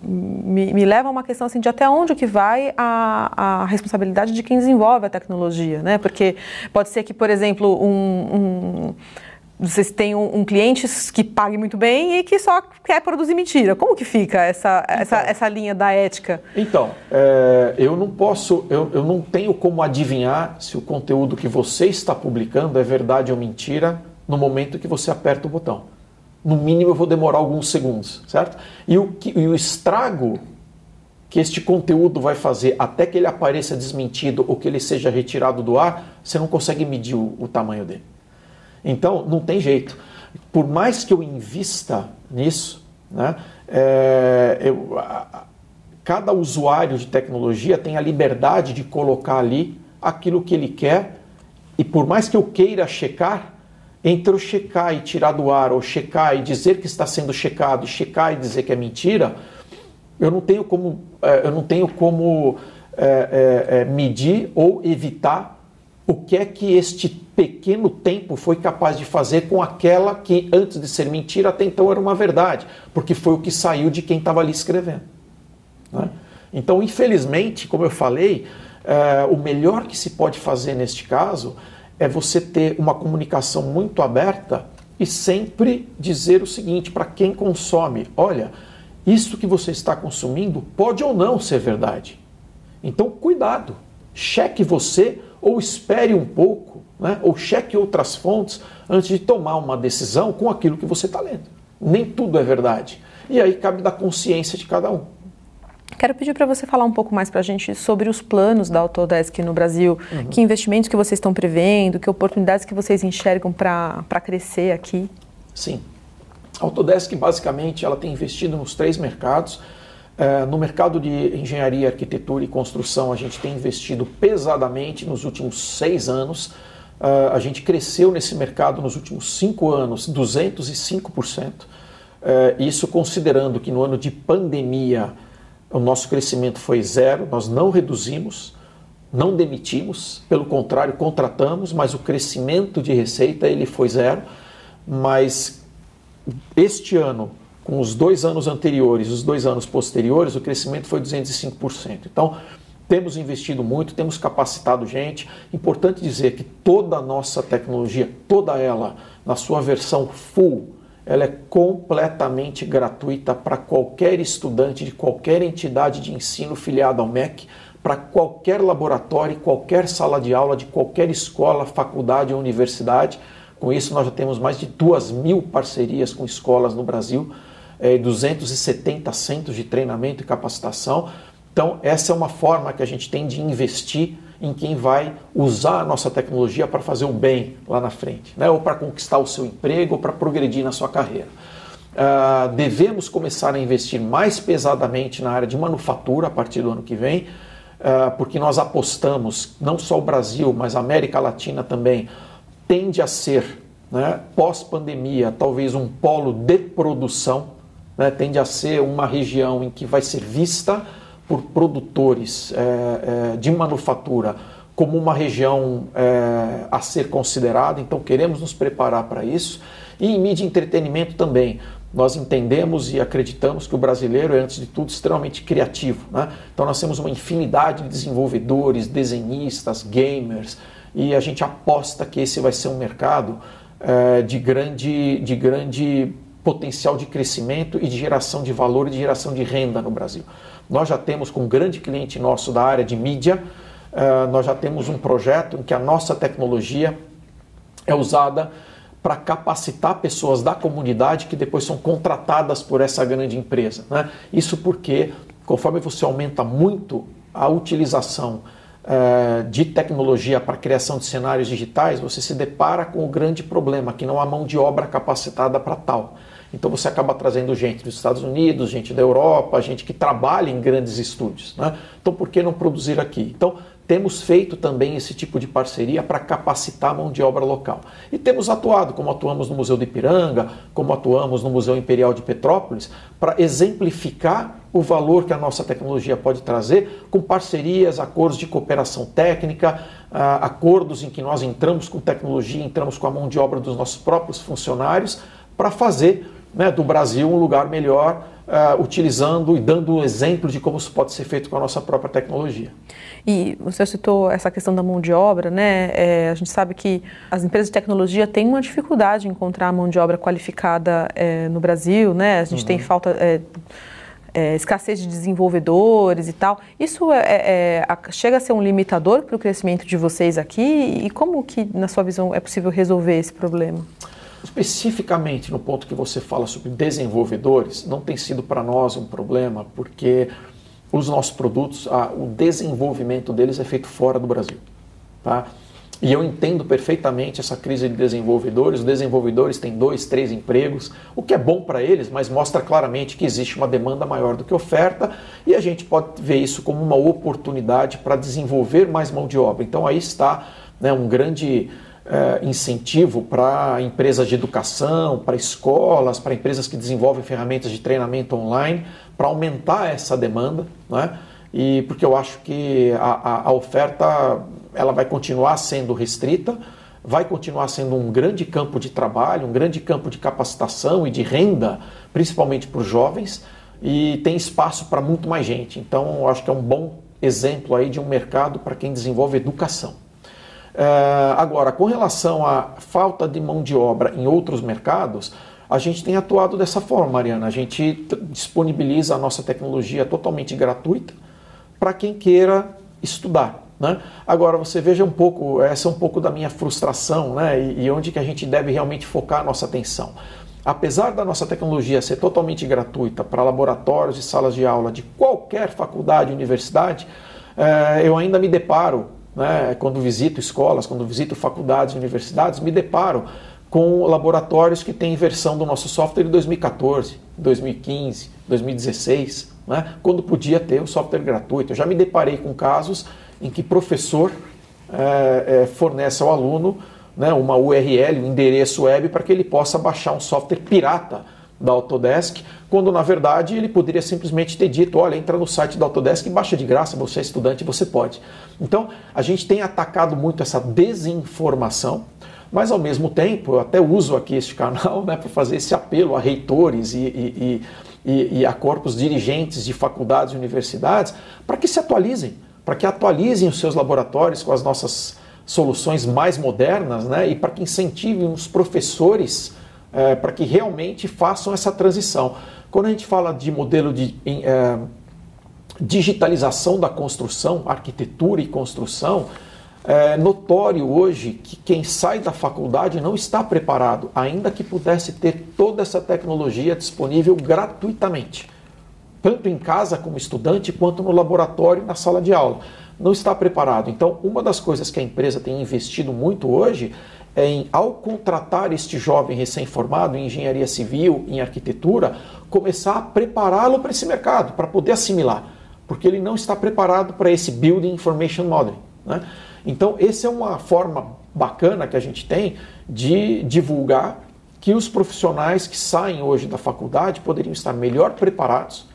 me, me, leva a uma questão assim, de até onde que vai a, a responsabilidade de quem desenvolve a tecnologia, né? Porque pode ser que, por exemplo, um, um vocês têm um, um cliente que pague muito bem e que só quer produzir mentira. Como que fica essa, então, essa, essa linha da ética? Então, é, eu não posso, eu, eu não tenho como adivinhar se o conteúdo que você está publicando é verdade ou mentira no momento que você aperta o botão. No mínimo eu vou demorar alguns segundos, certo? E o, que, e o estrago que este conteúdo vai fazer até que ele apareça desmentido ou que ele seja retirado do ar, você não consegue medir o, o tamanho dele. Então, não tem jeito. Por mais que eu invista nisso, né, é, eu, a, cada usuário de tecnologia tem a liberdade de colocar ali aquilo que ele quer, e por mais que eu queira checar, entre eu checar e tirar do ar, ou checar e dizer que está sendo checado, e checar e dizer que é mentira, eu não tenho como, é, eu não tenho como é, é, é medir ou evitar o que é que este pequeno tempo foi capaz de fazer com aquela que antes de ser mentira até então era uma verdade, porque foi o que saiu de quem estava ali escrevendo. Né? Então, infelizmente, como eu falei, é, o melhor que se pode fazer neste caso é você ter uma comunicação muito aberta e sempre dizer o seguinte para quem consome: olha, isso que você está consumindo pode ou não ser verdade. Então, cuidado, cheque você ou espere um pouco, né? ou cheque outras fontes antes de tomar uma decisão com aquilo que você está lendo. Nem tudo é verdade. E aí cabe da consciência de cada um. Quero pedir para você falar um pouco mais para a gente sobre os planos da Autodesk no Brasil, uhum. que investimentos que vocês estão prevendo, que oportunidades que vocês enxergam para crescer aqui. Sim. A Autodesk, basicamente, ela tem investido nos três mercados. É, no mercado de engenharia, arquitetura e construção, a gente tem investido pesadamente nos últimos seis anos. Uh, a gente cresceu nesse mercado nos últimos cinco anos 205%. Uh, é, isso considerando que no ano de pandemia o nosso crescimento foi zero, nós não reduzimos, não demitimos, pelo contrário, contratamos, mas o crescimento de receita ele foi zero. Mas este ano com os dois anos anteriores, os dois anos posteriores, o crescimento foi 205%. Então, temos investido muito, temos capacitado gente. Importante dizer que toda a nossa tecnologia, toda ela, na sua versão full, ela é completamente gratuita para qualquer estudante de qualquer entidade de ensino filiada ao MEC, para qualquer laboratório, qualquer sala de aula de qualquer escola, faculdade ou universidade. Com isso, nós já temos mais de duas mil parcerias com escolas no Brasil é, 270 centros de treinamento e capacitação. Então, essa é uma forma que a gente tem de investir em quem vai usar a nossa tecnologia para fazer o bem lá na frente, né? ou para conquistar o seu emprego, ou para progredir na sua carreira. Uh, devemos começar a investir mais pesadamente na área de manufatura a partir do ano que vem, uh, porque nós apostamos, não só o Brasil, mas a América Latina também, tende a ser, né, pós-pandemia, talvez um polo de produção né, tende a ser uma região em que vai ser vista por produtores é, é, de manufatura como uma região é, a ser considerada, então queremos nos preparar para isso. E em mídia e entretenimento também. Nós entendemos e acreditamos que o brasileiro é, antes de tudo, extremamente criativo. Né? Então, nós temos uma infinidade de desenvolvedores, desenhistas, gamers, e a gente aposta que esse vai ser um mercado é, de, grande, de grande potencial de crescimento e de geração de valor e de geração de renda no Brasil. Nós já temos, com um grande cliente nosso da área de mídia, uh, nós já temos um projeto em que a nossa tecnologia é usada para capacitar pessoas da comunidade que depois são contratadas por essa grande empresa. Né? Isso porque, conforme você aumenta muito a utilização uh, de tecnologia para criação de cenários digitais, você se depara com o grande problema que não há mão de obra capacitada para tal. Então você acaba trazendo gente dos Estados Unidos, gente da Europa, gente que trabalha em grandes estúdios. Né? Então por que não produzir aqui? Então temos feito também esse tipo de parceria para capacitar a mão de obra local. E temos atuado, como atuamos no Museu de Ipiranga, como atuamos no Museu Imperial de Petrópolis, para exemplificar o valor que a nossa tecnologia pode trazer com parcerias, acordos de cooperação técnica, ah, acordos em que nós entramos com tecnologia, entramos com a mão de obra dos nossos próprios funcionários para fazer né, do Brasil um lugar melhor, uh, utilizando e dando um exemplo de como isso pode ser feito com a nossa própria tecnologia. E você citou essa questão da mão de obra, né? É, a gente sabe que as empresas de tecnologia têm uma dificuldade em encontrar mão de obra qualificada é, no Brasil, né? A gente uhum. tem falta. É, é, escassez de desenvolvedores e tal. Isso é, é, é chega a ser um limitador para o crescimento de vocês aqui? E como que, na sua visão, é possível resolver esse problema? Especificamente no ponto que você fala sobre desenvolvedores, não tem sido para nós um problema, porque os nossos produtos, a, o desenvolvimento deles é feito fora do Brasil. Tá? E eu entendo perfeitamente essa crise de desenvolvedores. Os desenvolvedores têm dois, três empregos, o que é bom para eles, mas mostra claramente que existe uma demanda maior do que oferta e a gente pode ver isso como uma oportunidade para desenvolver mais mão de obra. Então aí está né, um grande é, incentivo para empresas de educação, para escolas, para empresas que desenvolvem ferramentas de treinamento online, para aumentar essa demanda, né? E porque eu acho que a, a, a oferta ela vai continuar sendo restrita, vai continuar sendo um grande campo de trabalho, um grande campo de capacitação e de renda, principalmente para os jovens, e tem espaço para muito mais gente. Então, eu acho que é um bom exemplo aí de um mercado para quem desenvolve educação. Uh, agora, com relação à falta de mão de obra em outros mercados, a gente tem atuado dessa forma, Mariana. A gente disponibiliza a nossa tecnologia totalmente gratuita para quem queira estudar. Né? Agora, você veja um pouco, essa é um pouco da minha frustração né? e, e onde que a gente deve realmente focar a nossa atenção. Apesar da nossa tecnologia ser totalmente gratuita para laboratórios e salas de aula de qualquer faculdade universidade, eh, eu ainda me deparo né, quando visito escolas, quando visito faculdades, universidades, me deparo com laboratórios que têm versão do nosso software em 2014, 2015, 2016, né, quando podia ter o software gratuito. Eu já me deparei com casos em que professor é, é, fornece ao aluno né, uma URL, um endereço web, para que ele possa baixar um software pirata da Autodesk, quando na verdade ele poderia simplesmente ter dito: olha, entra no site da Autodesk e baixa de graça, você é estudante, você pode. Então a gente tem atacado muito essa desinformação, mas ao mesmo tempo eu até uso aqui este canal né, para fazer esse apelo a reitores e, e, e, e a corpos dirigentes de faculdades e universidades para que se atualizem, para que atualizem os seus laboratórios com as nossas soluções mais modernas né, e para que incentivem os professores é, para que realmente façam essa transição. Quando a gente fala de modelo de é, digitalização da construção, arquitetura e construção, é notório hoje que quem sai da faculdade não está preparado, ainda que pudesse ter toda essa tecnologia disponível gratuitamente, tanto em casa como estudante, quanto no laboratório e na sala de aula. Não está preparado. Então, uma das coisas que a empresa tem investido muito hoje em, ao contratar este jovem recém-formado em engenharia civil, em arquitetura, começar a prepará-lo para esse mercado, para poder assimilar, porque ele não está preparado para esse Building Information Modeling. Né? Então, essa é uma forma bacana que a gente tem de divulgar que os profissionais que saem hoje da faculdade poderiam estar melhor preparados,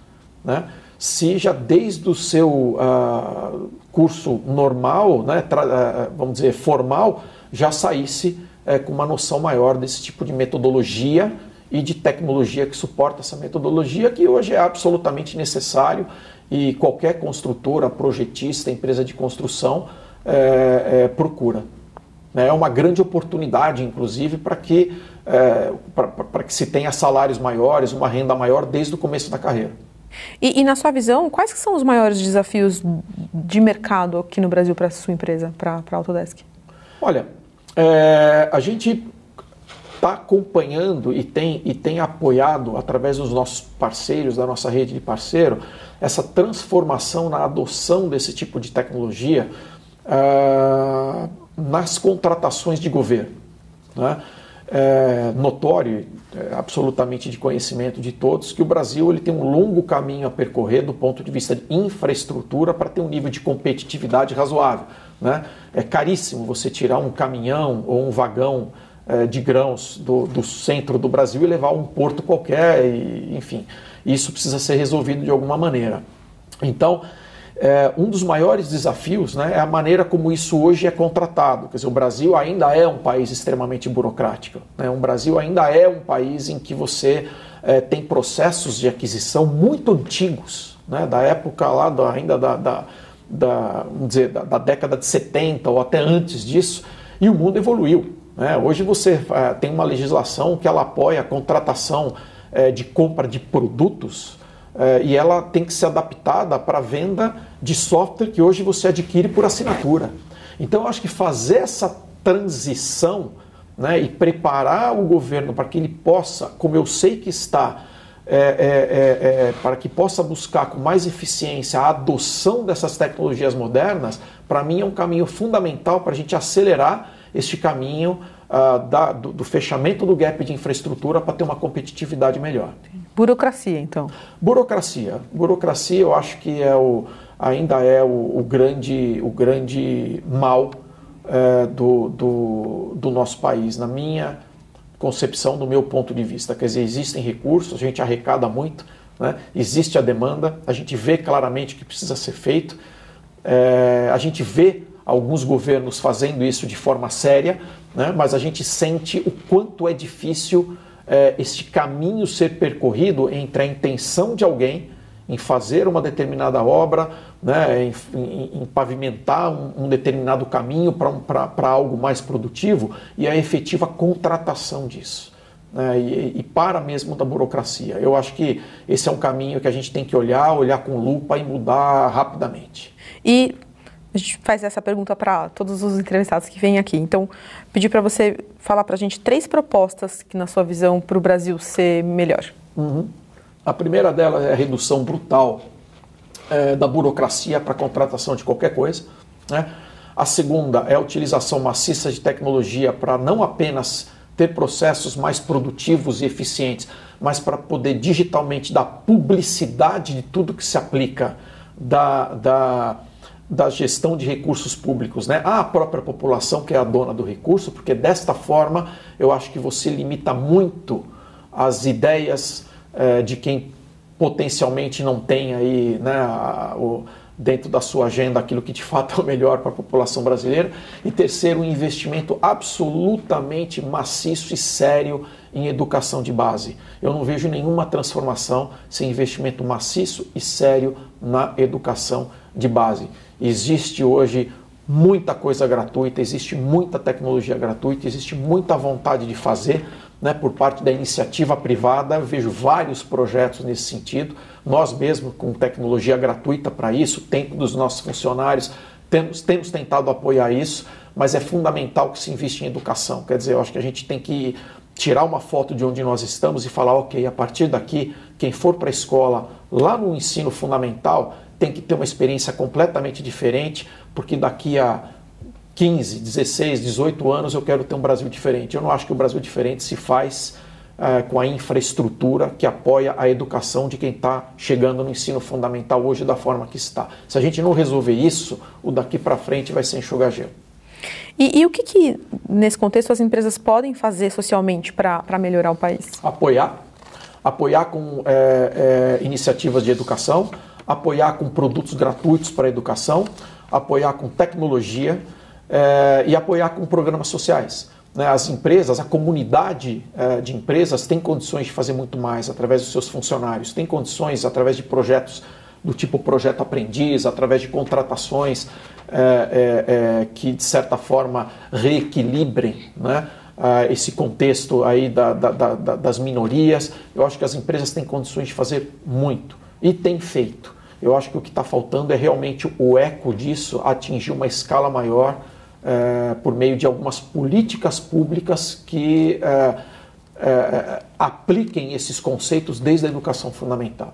né? se já desde o seu uh, curso normal, né, uh, vamos dizer, formal, já saísse uh, com uma noção maior desse tipo de metodologia e de tecnologia que suporta essa metodologia, que hoje é absolutamente necessário e qualquer construtora, projetista, empresa de construção é, é, procura. Né? É uma grande oportunidade, inclusive, para que, é, para que se tenha salários maiores, uma renda maior desde o começo da carreira. E, e, na sua visão, quais são os maiores desafios de mercado aqui no Brasil para a sua empresa, para a Autodesk? Olha, é, a gente está acompanhando e tem, e tem apoiado, através dos nossos parceiros, da nossa rede de parceiro, essa transformação na adoção desse tipo de tecnologia uh, nas contratações de governo. Né? É notório, é absolutamente de conhecimento de todos, que o Brasil ele tem um longo caminho a percorrer do ponto de vista de infraestrutura para ter um nível de competitividade razoável. Né? É caríssimo você tirar um caminhão ou um vagão é, de grãos do, do, centro do Brasil e levar a um porto qualquer, e, enfim, isso precisa ser resolvido de alguma maneira. Então, é, um dos maiores desafios né, é a maneira como isso hoje é contratado. Quer dizer, o Brasil ainda é um país extremamente burocrático. Né? O Brasil ainda é um país em que você é, tem processos de aquisição muito antigos, né, da época lá da, ainda da, da, da, vamos dizer, da, da, década de 70 ou até antes disso, e o mundo evoluiu. Né? Hoje você é, tem uma legislação que ela apoia a contratação é, de compra de produtos é, e ela tem que ser adaptada para venda de software que hoje você adquire por assinatura. Então, eu acho que fazer essa transição né, e preparar o governo para que ele possa, como eu sei que está, é, é, é, é, para que possa buscar com mais eficiência a adoção dessas tecnologias modernas, para mim é um caminho fundamental para a gente acelerar este caminho uh, da, do, do, fechamento do gap de infraestrutura para ter uma competitividade melhor. Burocracia, então? Burocracia. Burocracia, eu acho que é o, ainda é o, o grande, o grande mal é, do, do, do nosso país, na minha concepção, do meu ponto de vista. Quer dizer, existem recursos, a gente arrecada muito, né? existe a demanda, a gente vê claramente que precisa ser feito, é, a gente vê alguns governos fazendo isso de forma séria, né? mas a gente sente o quanto é difícil é, este caminho ser percorrido entre a intenção de alguém em fazer uma determinada obra, né, em, em, em pavimentar um, um, determinado caminho para algo mais produtivo e a efetiva contratação disso. Né, e, e, para mesmo da burocracia. Eu acho que esse é um caminho que a gente tem que olhar, olhar com lupa e mudar rapidamente. E a gente faz essa pergunta para todos os entrevistados que vêm aqui. Então, pedir para você falar para a gente três propostas que, na sua visão, para o Brasil ser melhor. Uhum. A primeira delas é a redução brutal é, da burocracia para contratação de qualquer coisa. Né? A segunda é a utilização maciça de tecnologia para não apenas ter processos mais produtivos e eficientes, mas para poder digitalmente dar publicidade de tudo que se aplica da, da da gestão de recursos públicos, né? à própria população que é a dona do recurso, porque desta forma eu acho que você limita muito as ideias eh, de quem potencialmente não tem aí né, a, o, dentro da sua agenda aquilo que de fato é o melhor para a população brasileira. E terceiro, um investimento absolutamente maciço e sério em educação de base. Eu não vejo nenhuma transformação sem investimento maciço e sério na educação de base. Existe hoje muita coisa gratuita, existe muita tecnologia gratuita, existe muita vontade de fazer né, por parte da iniciativa privada. Eu vejo vários projetos nesse sentido. Nós mesmos, com tecnologia gratuita para isso, tempo dos nossos funcionários, temos, temos tentado apoiar isso, mas é fundamental que se invista em educação. Quer dizer, eu acho que a gente tem que tirar uma foto de onde nós estamos e falar, ok, a partir daqui, quem for para a escola, lá no ensino fundamental, tem que ter uma experiência completamente diferente, porque daqui a 15, 16, 18 anos eu quero ter um Brasil diferente. Eu não acho que o Brasil diferente se faz uh, com a infraestrutura que apoia a educação de quem está chegando no ensino fundamental hoje da forma que está. Se a gente não resolver isso, o daqui para frente vai ser enxugar gelo. E, e o que, que, nesse contexto, as empresas podem fazer socialmente para melhorar o país? Apoiar, apoiar com é, é, iniciativas de educação, apoiar com produtos gratuitos para a educação, apoiar com tecnologia é, e apoiar com programas sociais. Né? As empresas, a comunidade é, de empresas tem condições de fazer muito mais através dos seus funcionários, tem condições através de projetos do tipo projeto aprendiz, através de contratações é, que de certa forma reequilibrem né, esse contexto aí da, da, da, das minorias. Eu acho que as empresas têm condições de fazer muito e têm feito. Eu acho que o que está faltando é realmente o eco disso atingir uma escala maior é, por meio de algumas políticas públicas que é, é, apliquem esses conceitos desde a educação fundamental.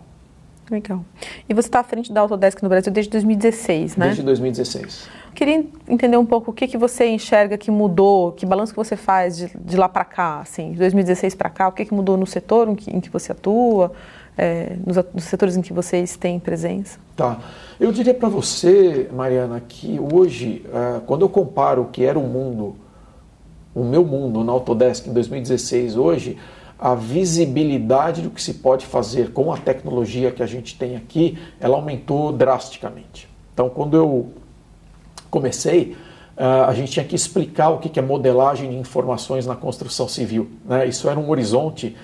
Legal. E você está à frente da Autodesk no Brasil desde 2016, né? Desde 2016. Queria entender um pouco o que, que você enxerga que mudou, que balanço que você faz de, de lá para cá, assim, de 2016 para cá, o que, que mudou no setor em que, em que você atua, é, nos, nos, setores em que vocês têm presença? Tá. Eu diria para você, Mariana, que hoje, é, quando eu comparo o que era o mundo, o meu mundo na Autodesk em 2016, hoje, a visibilidade do que se pode fazer com a tecnologia que a gente tem aqui, ela aumentou drasticamente. Então, quando eu comecei, é, a gente tinha que explicar o que é modelagem de informações na construção civil. Né? Isso era um horizonte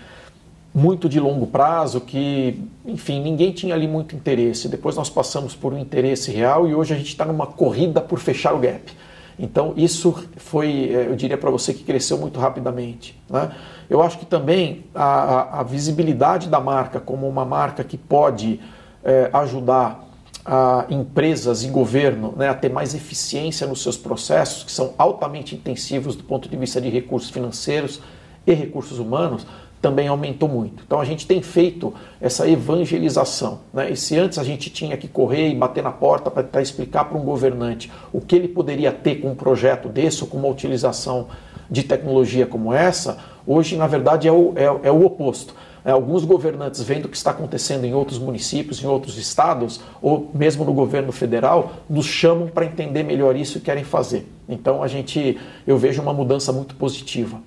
muito de longo prazo que, enfim, ninguém tinha ali muito interesse. Depois nós passamos por um interesse real e hoje a gente está numa corrida por fechar o gap. Então isso foi, eh, eu diria para você que cresceu muito rapidamente. Né? Eu acho que também a, a, visibilidade da marca como uma marca que pode é, ajudar a empresas e governo né, a ter mais eficiência nos seus processos, que são altamente intensivos do ponto de vista de recursos financeiros e recursos humanos, também aumentou muito. Então a gente tem feito essa evangelização. Né? E se antes a gente tinha que correr e bater na porta para tentar explicar para um governante o que ele poderia ter com um projeto desse ou com uma utilização de tecnologia como essa, hoje na verdade é o, é, é o oposto. É, alguns governantes vendo o que está acontecendo em outros municípios, em outros estados, ou mesmo no governo federal, nos chamam para entender melhor isso e querem fazer. Então a gente, eu vejo uma mudança muito positiva.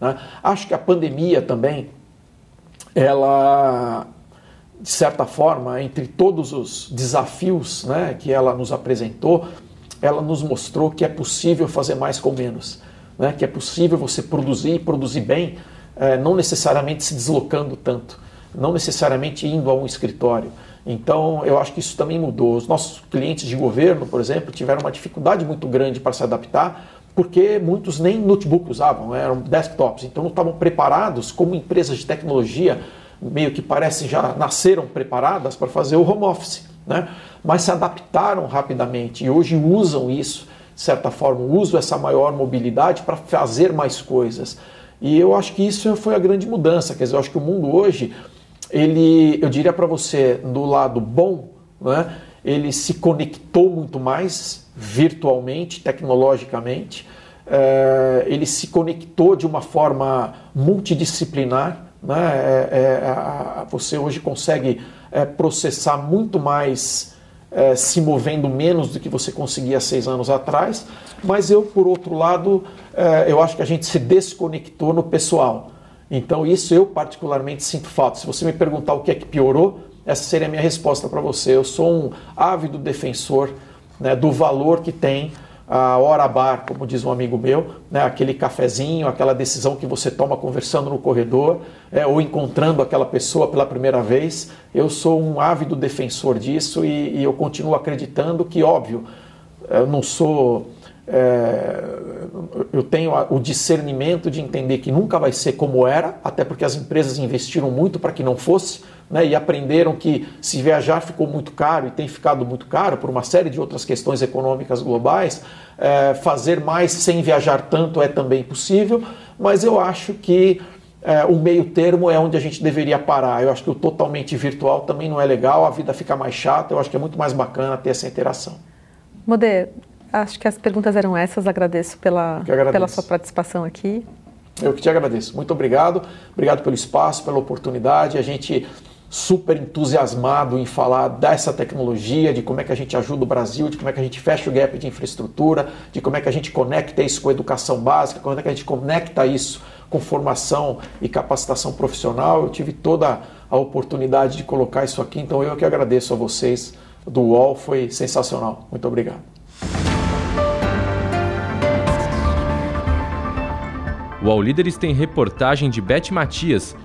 Né? Acho que a pandemia também, ela, de certa forma, entre todos os desafios né, que ela nos apresentou, ela nos mostrou que é possível fazer mais com menos. Né? Que é possível você produzir e produzir bem, é, não necessariamente se deslocando tanto, não necessariamente indo a um escritório. Então, eu acho que isso também mudou. Os nossos clientes de governo, por exemplo, tiveram uma dificuldade muito grande para se adaptar, porque muitos nem notebook usavam, eram desktops, então não estavam preparados como empresas de tecnologia, meio que parecem já nasceram preparadas para fazer o home office, né? mas se adaptaram rapidamente e hoje usam isso, de certa forma, usam essa maior mobilidade para fazer mais coisas. E eu acho que isso foi a grande mudança, quer dizer, eu acho que o mundo hoje, ele, eu diria para você, do lado bom, né? Ele se conectou muito mais virtualmente, tecnologicamente, é, ele se conectou de uma forma multidisciplinar. Né? É, é, você hoje consegue é, processar muito mais é, se movendo menos do que você conseguia seis anos atrás, mas eu, por outro lado, eu acho que a gente se desconectou no pessoal. Então, isso eu particularmente sinto falta. Se você me perguntar o que é que piorou, essa seria a minha resposta para você. Eu sou um ávido defensor né, do valor que tem a hora bar, como diz um amigo meu, né, aquele cafezinho, aquela decisão que você toma conversando no corredor é, ou encontrando aquela pessoa pela primeira vez. Eu sou um ávido defensor disso e, e eu continuo acreditando que, óbvio, eu não sou. É, eu tenho o discernimento de entender que nunca vai ser como era, até porque as empresas investiram muito para que não fosse né, e aprenderam que se viajar ficou muito caro e tem ficado muito caro por uma série de outras questões econômicas globais, é, fazer mais sem viajar tanto é também possível, mas eu acho que é, o meio termo é onde a gente deveria parar. Eu acho que o totalmente virtual também não é legal, a vida fica mais chata, eu acho que é muito mais bacana ter essa interação. Modê, acho que as perguntas eram essas, agradeço pela, agradeço. pela sua participação aqui. Eu que te agradeço. Muito obrigado. Obrigado pelo espaço, pela oportunidade. A gente super entusiasmado em falar dessa tecnologia, de como é que a gente ajuda o Brasil, de como é que a gente fecha o gap de infraestrutura, de como é que a gente conecta isso com a educação básica, como é que a gente conecta isso com formação e capacitação profissional. Eu tive toda a oportunidade de colocar isso aqui, então eu que agradeço a vocês do UOL, foi sensacional. Muito obrigado. O UOL Líderes tem reportagem de Beth Matias,